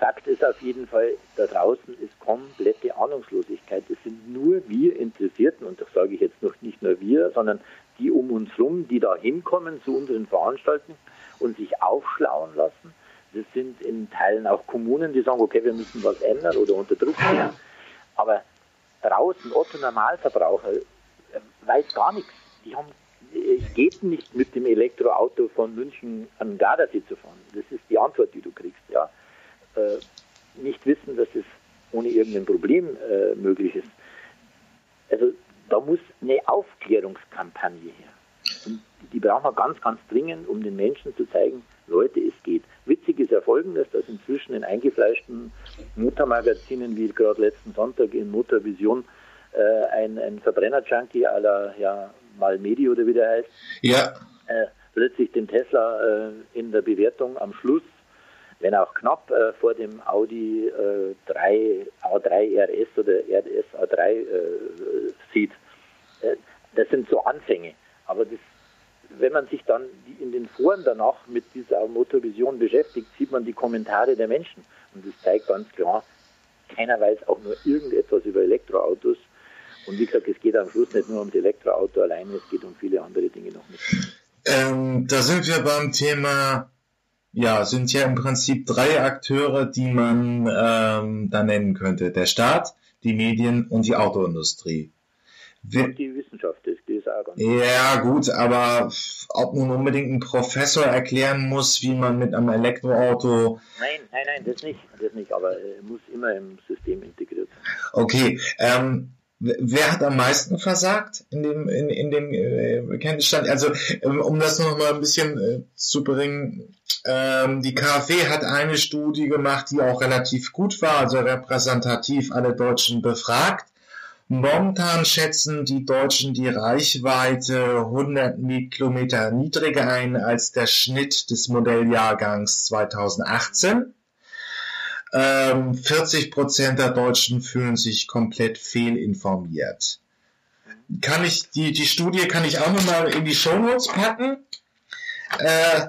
Fakt ist auf jeden Fall, da draußen ist komplette Ahnungslosigkeit. Es sind nur wir Interessierten, und das sage ich jetzt noch nicht nur wir, sondern die um uns herum, die da hinkommen zu unseren Veranstaltungen und sich aufschlauen lassen. Das sind in Teilen auch Kommunen, die sagen, okay, wir müssen was ändern oder unter Druck stehen. Aber draußen, Otto Normalverbraucher, äh, weiß gar nichts. Die haben, es geht nicht mit dem Elektroauto von München an Gardasee zu fahren. Das ist die Antwort, die du kriegst. Ja nicht wissen, dass es ohne irgendein Problem äh, möglich ist. Also da muss eine Aufklärungskampagne her. Und die brauchen wir ganz, ganz dringend, um den Menschen zu zeigen, Leute, es geht. Witzig ist ja folgendes, dass inzwischen in eingefleischten Motormagazinen, wie gerade letzten Sonntag in Motorvision, äh, ein, ein Verbrenner-Junkie aller ja, Malmedi oder wie der heißt, ja. äh, plötzlich den Tesla äh, in der Bewertung am Schluss, wenn auch knapp, äh, vor dem Audi äh, 3, A3 RS oder RS A3 äh, sieht. Äh, das sind so Anfänge. Aber das, wenn man sich dann in den Foren danach mit dieser Motorvision beschäftigt, sieht man die Kommentare der Menschen. Und das zeigt ganz klar, keiner weiß auch nur irgendetwas über Elektroautos. Und wie gesagt, es geht am Schluss nicht nur ums Elektroauto alleine, es geht um viele andere Dinge noch mit. Ähm, da sind wir beim Thema, ja, sind ja im Prinzip drei Akteure, die man ähm, da nennen könnte. Der Staat, die Medien und die Autoindustrie. und die Wissenschaft, das, ist ganz Ja, gut, aber ob nun unbedingt ein Professor erklären muss, wie man mit einem Elektroauto. Nein, nein, nein, das nicht, das nicht, aber er muss immer im System integriert sein. Okay, ähm, Wer hat am meisten versagt in dem, in, in dem äh, Kenntnisstand? Also, ähm, um das noch mal ein bisschen äh, zu bringen, ähm, die KfW hat eine Studie gemacht, die auch relativ gut war, also repräsentativ alle Deutschen befragt. Momentan schätzen die Deutschen die Reichweite 100 Kilometer niedriger ein als der Schnitt des Modelljahrgangs 2018. Ähm, 40 Prozent der Deutschen fühlen sich komplett fehlinformiert. Kann ich, die, die Studie kann ich auch nochmal in die Shownotes packen. Äh,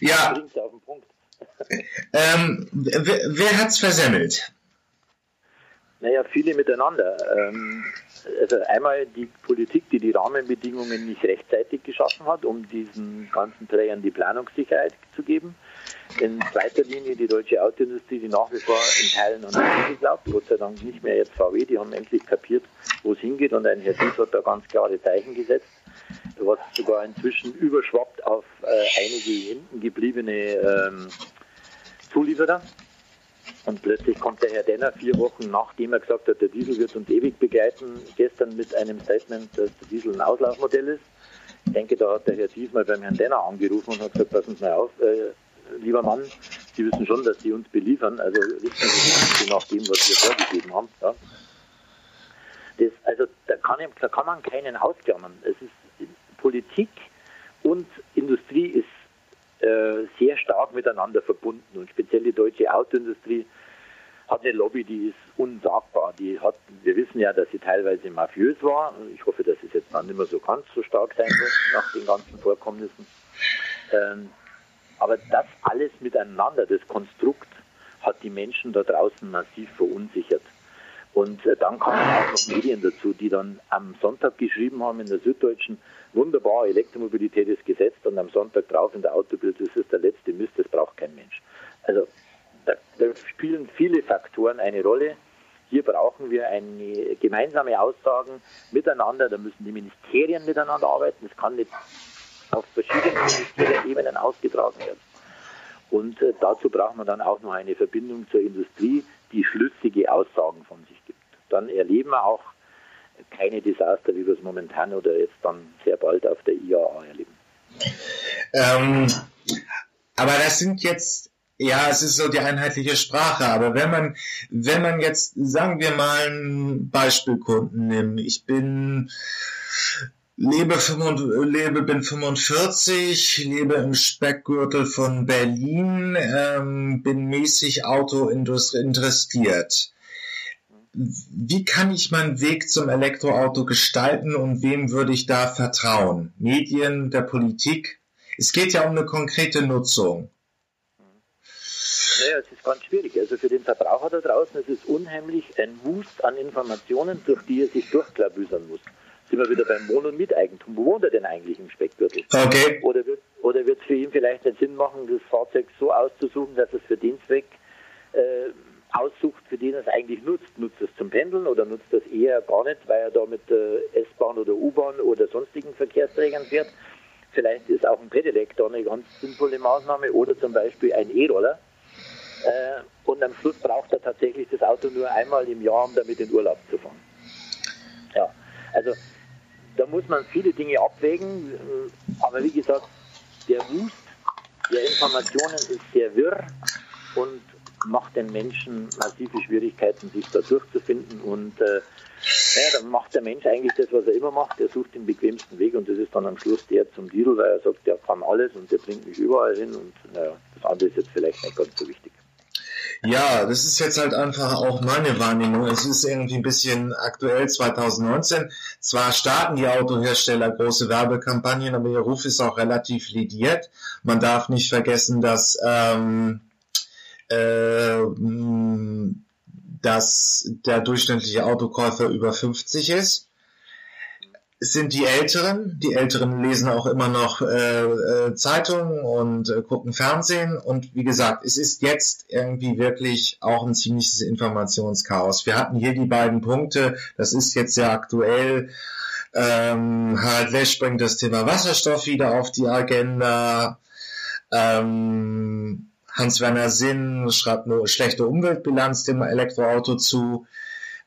ja. ähm, wer, wer hat's versemmelt? Naja, viele miteinander. Ähm, also einmal die Politik, die die Rahmenbedingungen nicht rechtzeitig geschaffen hat, um diesen ganzen Trägern die Planungssicherheit zu geben. In zweiter Linie die deutsche Autoindustrie, die nach wie vor in Teilen an Diesel glaubt, Gott sei Dank nicht mehr jetzt VW, die haben endlich kapiert, wo es hingeht und ein Herr Dies hat da ganz klare Zeichen gesetzt, was sogar inzwischen überschwappt auf äh, einige hinten gebliebene ähm, Zulieferer. Und plötzlich kommt der Herr Denner vier Wochen nachdem er gesagt hat, der Diesel wird uns ewig begleiten, gestern mit einem Statement, dass der Diesel ein Auslaufmodell ist. Ich denke, da hat der Herr Dies mal beim Herrn Denner angerufen und hat gesagt, passen Sie mal auf, äh, lieber Mann, Sie wissen schon, dass Sie uns beliefern, also richten Sie sich nach dem, was wir vorgegeben haben. Ja. Das, also da kann, da kann man keinen ausklammern. Es ist Politik und Industrie ist äh, sehr stark miteinander verbunden und speziell die deutsche Autoindustrie hat eine Lobby, die ist unsagbar. Die hat, wir wissen ja, dass sie teilweise mafiös war. Ich hoffe, dass es jetzt dann nicht mehr so ganz so stark sein wird nach den ganzen Vorkommnissen. Ähm, aber das alles miteinander, das Konstrukt, hat die Menschen da draußen massiv verunsichert. Und äh, dann kamen auch noch Medien dazu, die dann am Sonntag geschrieben haben in der Süddeutschen, wunderbar, Elektromobilität ist gesetzt und am Sonntag drauf in der Autobild, das ist der letzte Mist, das braucht kein Mensch. Also da, da spielen viele Faktoren eine Rolle. Hier brauchen wir eine gemeinsame Aussagen miteinander, da müssen die Ministerien miteinander arbeiten, es kann nicht auf verschiedenen Ministerien ausgetragen werden. Und äh, dazu braucht man dann auch noch eine Verbindung zur Industrie, die schlüssige Aussagen von sich gibt. Dann erleben wir auch keine Desaster, wie wir es momentan oder jetzt dann sehr bald auf der IAA erleben. Ähm, aber das sind jetzt ja, es ist so die einheitliche Sprache, aber wenn man, wenn man jetzt, sagen wir mal, einen Beispielkunden nimmt, ich bin lebe, lebe bin 45, lebe im Speckgürtel von Berlin, ähm, bin mäßig Auto interessiert. Wie kann ich meinen Weg zum Elektroauto gestalten und wem würde ich da vertrauen? Medien, der Politik? Es geht ja um eine konkrete Nutzung. Naja, es ist ganz schwierig. Also für den Verbraucher da draußen ist es unheimlich ein Wust an Informationen, durch die er sich durchklabüsern muss sind wir wieder beim Wohn- und Miteigentum. Wo wohnt er denn eigentlich im Speckgürtel? Okay. Oder wird oder wird es für ihn vielleicht nicht Sinn machen, das Fahrzeug so auszusuchen, dass es für den Zweck äh, aussucht, für den es eigentlich nutzt? Nutzt es zum Pendeln oder nutzt es eher gar nicht, weil er da mit der S-Bahn oder U-Bahn oder sonstigen Verkehrsträgern fährt? Vielleicht ist auch ein Pedelec da eine ganz sinnvolle Maßnahme oder zum Beispiel ein E-Roller. Äh, und am Schluss braucht er tatsächlich das Auto nur einmal im Jahr, um damit in Urlaub zu fahren. Ja, also da muss man viele Dinge abwägen, aber wie gesagt, der Wust der Informationen ist sehr wirr und macht den Menschen massive Schwierigkeiten, sich da durchzufinden und äh, ja, dann macht der Mensch eigentlich das, was er immer macht. Er sucht den bequemsten Weg und das ist dann am Schluss der zum Deal, weil er sagt, der kann alles und der bringt mich überall hin und naja, das andere ist jetzt vielleicht nicht ganz so wichtig. Ja, das ist jetzt halt einfach auch meine Wahrnehmung. Es ist irgendwie ein bisschen aktuell 2019. Zwar starten die Autohersteller große Werbekampagnen, aber ihr Ruf ist auch relativ lidiert. Man darf nicht vergessen, dass ähm, äh, dass der durchschnittliche Autokäufer über 50 ist. Es sind die Älteren. Die Älteren lesen auch immer noch äh, äh, Zeitungen und äh, gucken Fernsehen. Und wie gesagt, es ist jetzt irgendwie wirklich auch ein ziemliches Informationschaos. Wir hatten hier die beiden Punkte. Das ist jetzt sehr aktuell. Ähm, Harald Lesch bringt das Thema Wasserstoff wieder auf die Agenda. Ähm, Hans-Werner Sinn schreibt eine schlechte Umweltbilanz dem Elektroauto zu.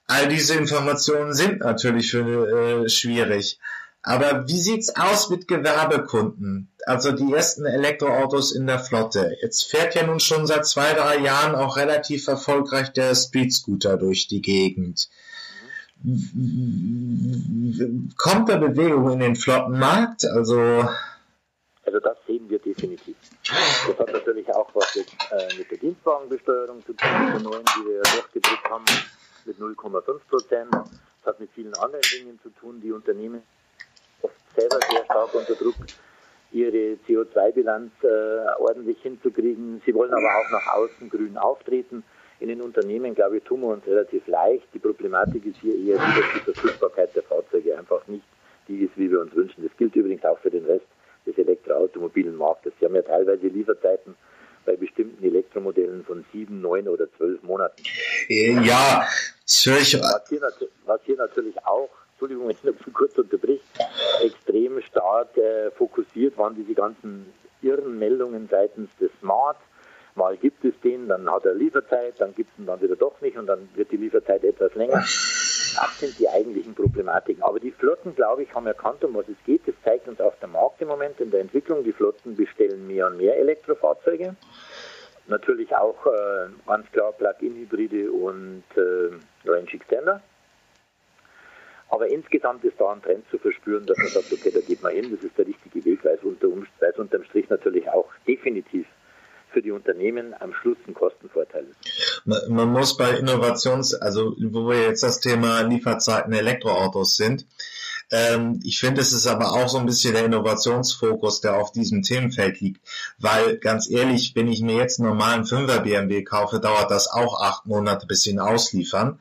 All diese Informationen sind natürlich für, äh, schwierig. Aber wie sieht's aus mit Gewerbekunden? Also die ersten Elektroautos in der Flotte. Jetzt fährt ja nun schon seit zwei, drei Jahren auch relativ erfolgreich der Street Scooter durch die Gegend. Kommt da Bewegung in den Flottenmarkt? Also, also das sehen wir definitiv. Das hat natürlich auch was mit, äh, mit der Dienstwagenbesteuerung zu tun, der neuen, die wir durchgedrückt haben mit 0,5 Prozent. Das hat mit vielen anderen Dingen zu tun. Die Unternehmen oft selber sehr stark unter Druck, ihre CO2-Bilanz äh, ordentlich hinzukriegen. Sie wollen aber auch nach außen grün auftreten. In den Unternehmen, glaube ich, tun wir uns relativ leicht. Die Problematik ist hier eher dass die Verfügbarkeit der Fahrzeuge einfach nicht die ist, wie wir uns wünschen. Das gilt übrigens auch für den Rest des elektroautomobilen Marktes. Sie haben ja teilweise Lieferzeiten bei bestimmten Elektromodellen von sieben, neun oder zwölf Monaten. Ja, Zürich. Was hier, was hier natürlich auch, Entschuldigung, wenn ich noch kurz unterbrich, extrem stark äh, fokussiert waren diese ganzen irren Meldungen seitens des Smart. Mal gibt es den, dann hat er Lieferzeit, dann gibt es ihn dann wieder doch nicht und dann wird die Lieferzeit etwas länger. Das sind die eigentlichen Problematiken. Aber die Flotten, glaube ich, haben erkannt, um was es geht. Das zeigt uns auch der Markt im Moment in der Entwicklung. Die Flotten bestellen mehr und mehr Elektrofahrzeuge. Natürlich auch äh, ganz klar Plug-in-Hybride und äh, Range Extender. Aber insgesamt ist da ein Trend zu verspüren, dass man sagt, okay, da geht man hin, das ist der richtige Weg, weil es, unter, weil unterm Strich natürlich auch definitiv für die Unternehmen am Schluss ein Kostenvorteil ist. Man, man muss bei Innovations, also wo wir jetzt das Thema Lieferzeiten Elektroautos sind, ähm, ich finde, es ist aber auch so ein bisschen der Innovationsfokus, der auf diesem Themenfeld liegt. Weil ganz ehrlich, wenn ich mir jetzt einen normalen 5er BMW kaufe, dauert das auch acht Monate, bis sie ihn ausliefern.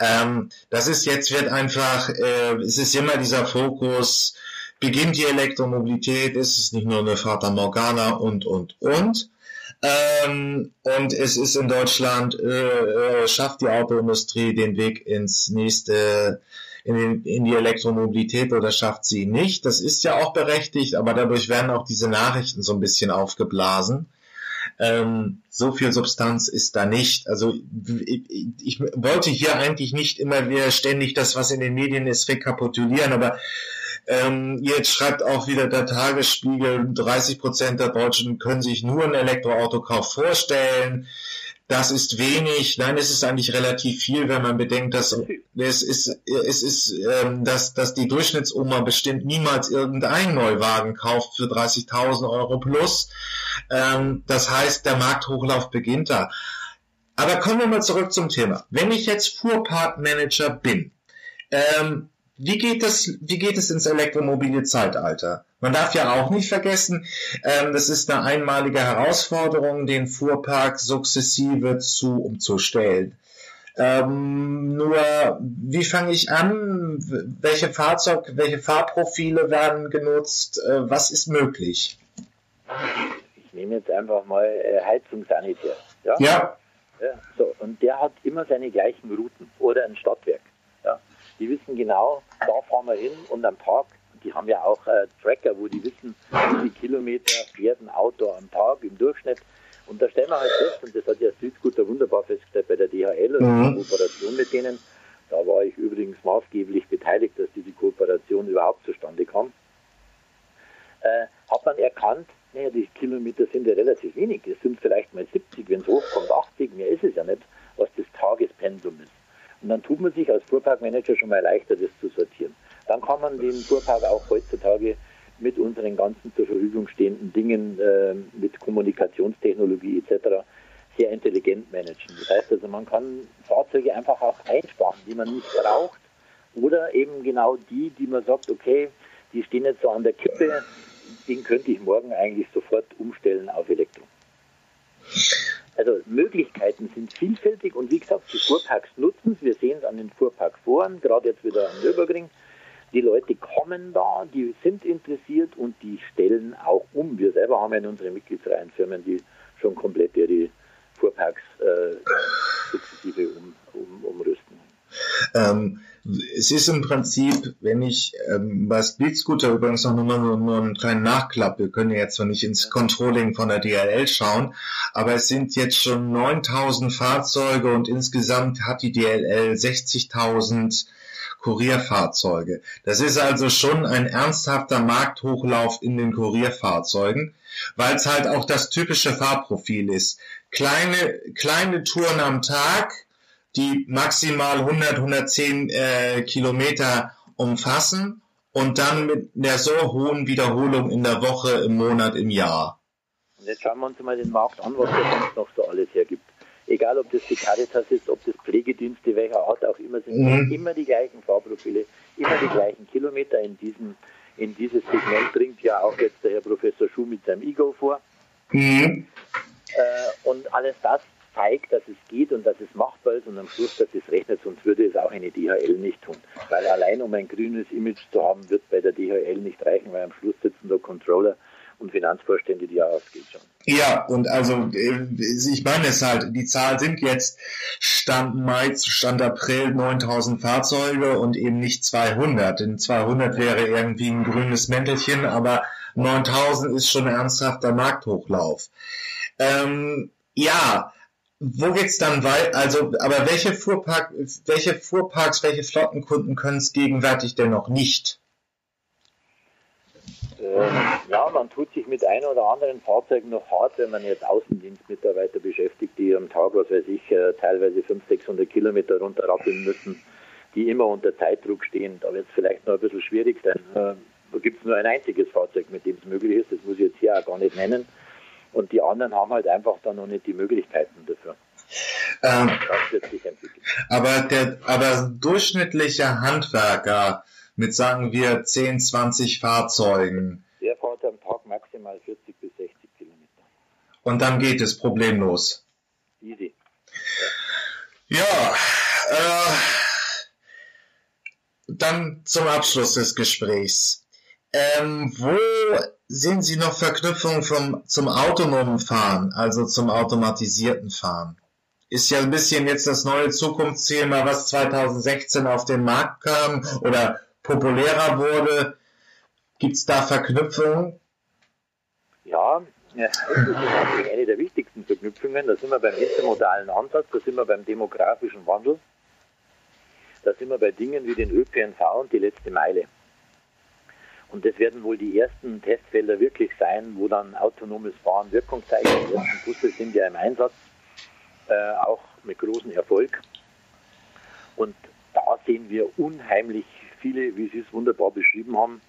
Ähm, das ist jetzt wird einfach, äh, es ist immer dieser Fokus, beginnt die Elektromobilität, ist es nicht nur eine Fata Morgana und, und, und. Ähm, und es ist in Deutschland, äh, äh, schafft die Autoindustrie den Weg ins nächste in, den, in die Elektromobilität oder schafft sie nicht. Das ist ja auch berechtigt, aber dadurch werden auch diese Nachrichten so ein bisschen aufgeblasen. Ähm, so viel Substanz ist da nicht. Also ich, ich wollte hier eigentlich nicht immer wieder ständig das, was in den Medien ist, rekapitulieren, aber ähm, jetzt schreibt auch wieder der Tagesspiegel, 30 Prozent der Deutschen können sich nur einen Elektroautokauf vorstellen das ist wenig. Nein, es ist eigentlich relativ viel, wenn man bedenkt, dass es ist, es ist, ähm, dass, dass die Durchschnittsoma bestimmt niemals irgendeinen Neuwagen kauft für 30.000 Euro plus. Ähm, das heißt, der Markthochlauf beginnt da. Aber kommen wir mal zurück zum Thema. Wenn ich jetzt Fuhrparkmanager bin, ähm, wie geht es, wie geht es ins elektromobile Zeitalter? Man darf ja auch nicht vergessen, ähm, das ist eine einmalige Herausforderung, den Fuhrpark sukzessive zu umzustellen. Ähm, nur, wie fange ich an? Welche Fahrzeug, welche Fahrprofile werden genutzt? Äh, was ist möglich? Ich nehme jetzt einfach mal äh, Heizungssanitär. Ja? ja. ja. So, und der hat immer seine gleichen Routen oder ein Stadtwerk. Die wissen genau, da fahren wir hin und am Tag die haben ja auch äh, Tracker, wo die wissen, wie viele Kilometer fährt ein Auto am Tag im Durchschnitt. Und da stellen wir halt fest, und das hat ja Südscooter wunderbar festgestellt bei der DHL und mhm. der Kooperation mit denen. Da war ich übrigens maßgeblich beteiligt, dass diese Kooperation überhaupt zustande kam. Äh, hat man erkannt, naja, die Kilometer sind ja relativ wenig. Es sind vielleicht mal 70, wenn es hochkommt, 80, mehr es ja nicht, was das Tagespensum ist. Und dann tut man sich als Fuhrparkmanager schon mal leichter, das zu sortieren. Dann kann man den Fuhrpark auch heutzutage mit unseren ganzen zur Verfügung stehenden Dingen, äh, mit Kommunikationstechnologie etc. sehr intelligent managen. Das heißt also, man kann Fahrzeuge einfach auch einsparen, die man nicht braucht, oder eben genau die, die man sagt, okay, die stehen jetzt so an der Kippe, den könnte ich morgen eigentlich sofort umstellen auf Elektro. Also Möglichkeiten sind vielfältig und wie gesagt, die Fuhrparks nutzen es. Wir sehen es an den Fuhrparkforen, gerade jetzt wieder am Nürburgring. Die Leute kommen da, die sind interessiert und die stellen auch um. Wir selber haben ja in unseren mitgliedsreihen Firmen, die schon komplett ihre Fuhrparks äh, sukzessive um, um, umrüsten. Ähm, es ist im Prinzip, wenn ich ähm, bei Speedscooter übrigens noch nur, nur, nur einen kleinen Nachklapp, wir können jetzt zwar nicht ins Controlling von der DLL schauen, aber es sind jetzt schon 9000 Fahrzeuge und insgesamt hat die DLL 60.000 Kurierfahrzeuge. Das ist also schon ein ernsthafter Markthochlauf in den Kurierfahrzeugen, weil es halt auch das typische Fahrprofil ist. Kleine, kleine Touren am Tag, die maximal 100, 110 äh, Kilometer umfassen und dann mit der so hohen Wiederholung in der Woche, im Monat, im Jahr. Und jetzt schauen wir uns mal den Markt an, was da sonst noch so alles hergibt. Egal, ob das die Caritas ist, ob das Pflegedienste welcher Art auch immer sind, mhm. immer die gleichen Fahrprofile, immer die gleichen Kilometer in diesem in dieses Segment bringt ja auch jetzt der Herr Professor Schuh mit seinem Ego vor. Mhm. Äh, und alles das zeigt, dass es geht und dass es machbar ist und am Schluss, dass es rechnet, sonst würde es auch eine DHL nicht tun. Weil allein um ein grünes Image zu haben, wird bei der DHL nicht reichen, weil am Schluss sitzen da Controller und Finanzvorstände, die ja ausgeht schon. Ja, und also äh, ich meine es halt, die Zahl sind jetzt Stand Mai, Stand April 9000 Fahrzeuge und eben nicht 200. Denn 200 wäre irgendwie ein grünes Mäntelchen, aber 9000 ist schon ein ernsthafter Markthochlauf. Ähm, ja, wo geht's dann weiter? Also, aber welche Fuhrpark, welche Fuhrparks, welche Flottenkunden können es gegenwärtig denn noch nicht? Ähm, ja, man tut sich mit ein oder anderen Fahrzeugen noch hart, wenn man jetzt Außendienstmitarbeiter beschäftigt, die am Tag, was weiß ich, äh, teilweise 500, 600 Kilometer runterrappeln müssen, die immer unter Zeitdruck stehen. Da wird es vielleicht noch ein bisschen schwierig sein. Äh, da gibt es nur ein einziges Fahrzeug, mit dem es möglich ist. Das muss ich jetzt hier auch gar nicht nennen. Und die anderen haben halt einfach dann noch nicht die Möglichkeiten dafür. Ähm. Aber der aber durchschnittliche Handwerker mit, sagen wir, 10, 20 Fahrzeugen. Der fährt am Tag maximal 40 bis 60 Kilometer. Und dann geht es problemlos. Easy. Ja, ja äh, dann zum Abschluss des Gesprächs. Ähm, wo sehen Sie noch Verknüpfungen vom, zum autonomen Fahren, also zum automatisierten Fahren? Ist ja ein bisschen jetzt das neue Zukunftsthema, was 2016 auf den Markt kam oder populärer wurde. Gibt es da Verknüpfungen? Ja, das ist eine der wichtigsten Verknüpfungen. Da sind wir beim intermodalen Ansatz, da sind wir beim demografischen Wandel, da sind wir bei Dingen wie den ÖPNV und die letzte Meile. Und das werden wohl die ersten Testfelder wirklich sein, wo dann autonomes Fahren Wirkung zeigt. Die ersten Busse sind ja im Einsatz, äh, auch mit großem Erfolg. Und da sehen wir unheimlich viele, wie Sie es wunderbar beschrieben haben,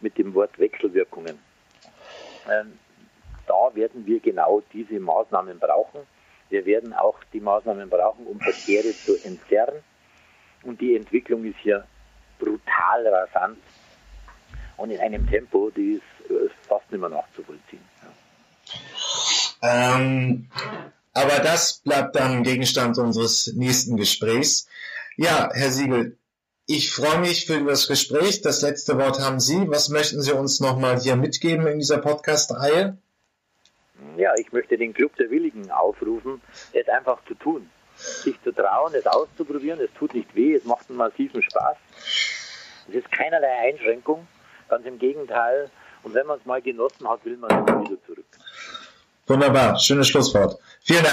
mit dem Wort Wechselwirkungen. Ähm, da werden wir genau diese Maßnahmen brauchen. Wir werden auch die Maßnahmen brauchen, um Verkehre zu entzerren. Und die Entwicklung ist hier brutal rasant und in einem Tempo, die ist äh, fast nicht mehr nachzuvollziehen. Ja. Ähm, aber das bleibt dann Gegenstand unseres nächsten Gesprächs. Ja, Herr Siegel, ich freue mich für das Gespräch. Das letzte Wort haben Sie. Was möchten Sie uns nochmal hier mitgeben in dieser Podcast-Reihe? Ja, ich möchte den Club der Willigen aufrufen, es einfach zu tun. Sich zu trauen, es auszuprobieren. Es tut nicht weh, es macht einen massiven Spaß. Es ist keinerlei Einschränkung. Ganz im Gegenteil. Und wenn man es mal genossen hat, will man immer wieder zurück. Wunderbar. Schönes Schlusswort. Vielen Dank.